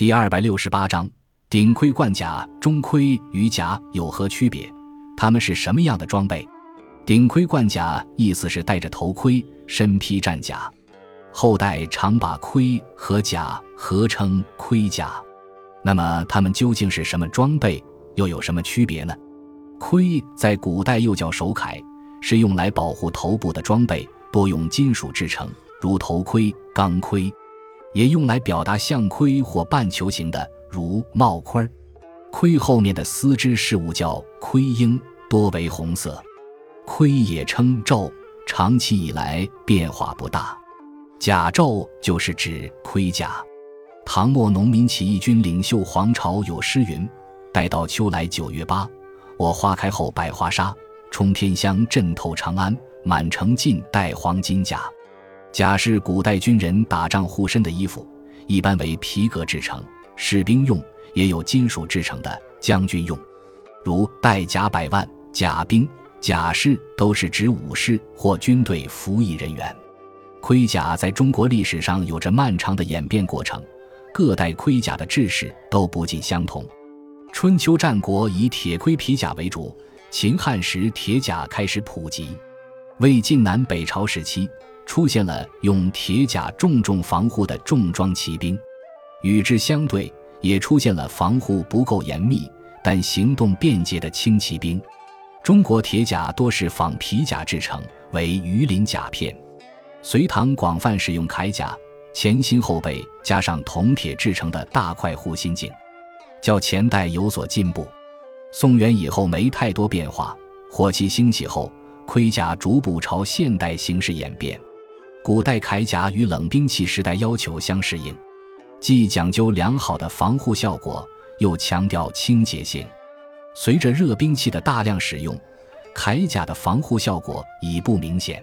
第二百六十八章顶盔贯甲。中盔与甲有何区别？它们是什么样的装备？顶盔贯甲意思是戴着头盔，身披战甲，后代常把盔和甲合称盔甲。那么它们究竟是什么装备，又有什么区别呢？盔在古代又叫手铠，是用来保护头部的装备，多用金属制成，如头盔、钢盔；也用来表达象盔或半球形的，如帽盔。盔后面的丝织饰物叫盔缨，多为红色。盔也称胄，长期以来变化不大。甲胄就是指盔甲。唐末农民起义军领袖黄巢有诗云：“待到秋来九月八。”我花开后百花杀，冲天香震透长安，满城尽带黄金甲。甲是古代军人打仗护身的衣服，一般为皮革制成，士兵用；也有金属制成的，将军用。如带甲百万、甲兵、甲士，都是指武士或军队服役人员。盔甲在中国历史上有着漫长的演变过程，各代盔甲的制式都不尽相同。春秋战国以铁盔皮甲为主，秦汉时铁甲开始普及，魏晋南北朝时期出现了用铁甲重重防护的重装骑兵，与之相对也出现了防护不够严密但行动便捷的轻骑兵。中国铁甲多是仿皮甲制成，为鱼鳞甲片。隋唐广泛使用铠甲，前心后背加上铜铁制成的大块护心镜。较前代有所进步，宋元以后没太多变化。火器兴起后，盔甲逐步朝现代形式演变。古代铠甲与冷兵器时代要求相适应，既讲究良好的防护效果，又强调清洁性。随着热兵器的大量使用，铠甲的防护效果已不明显。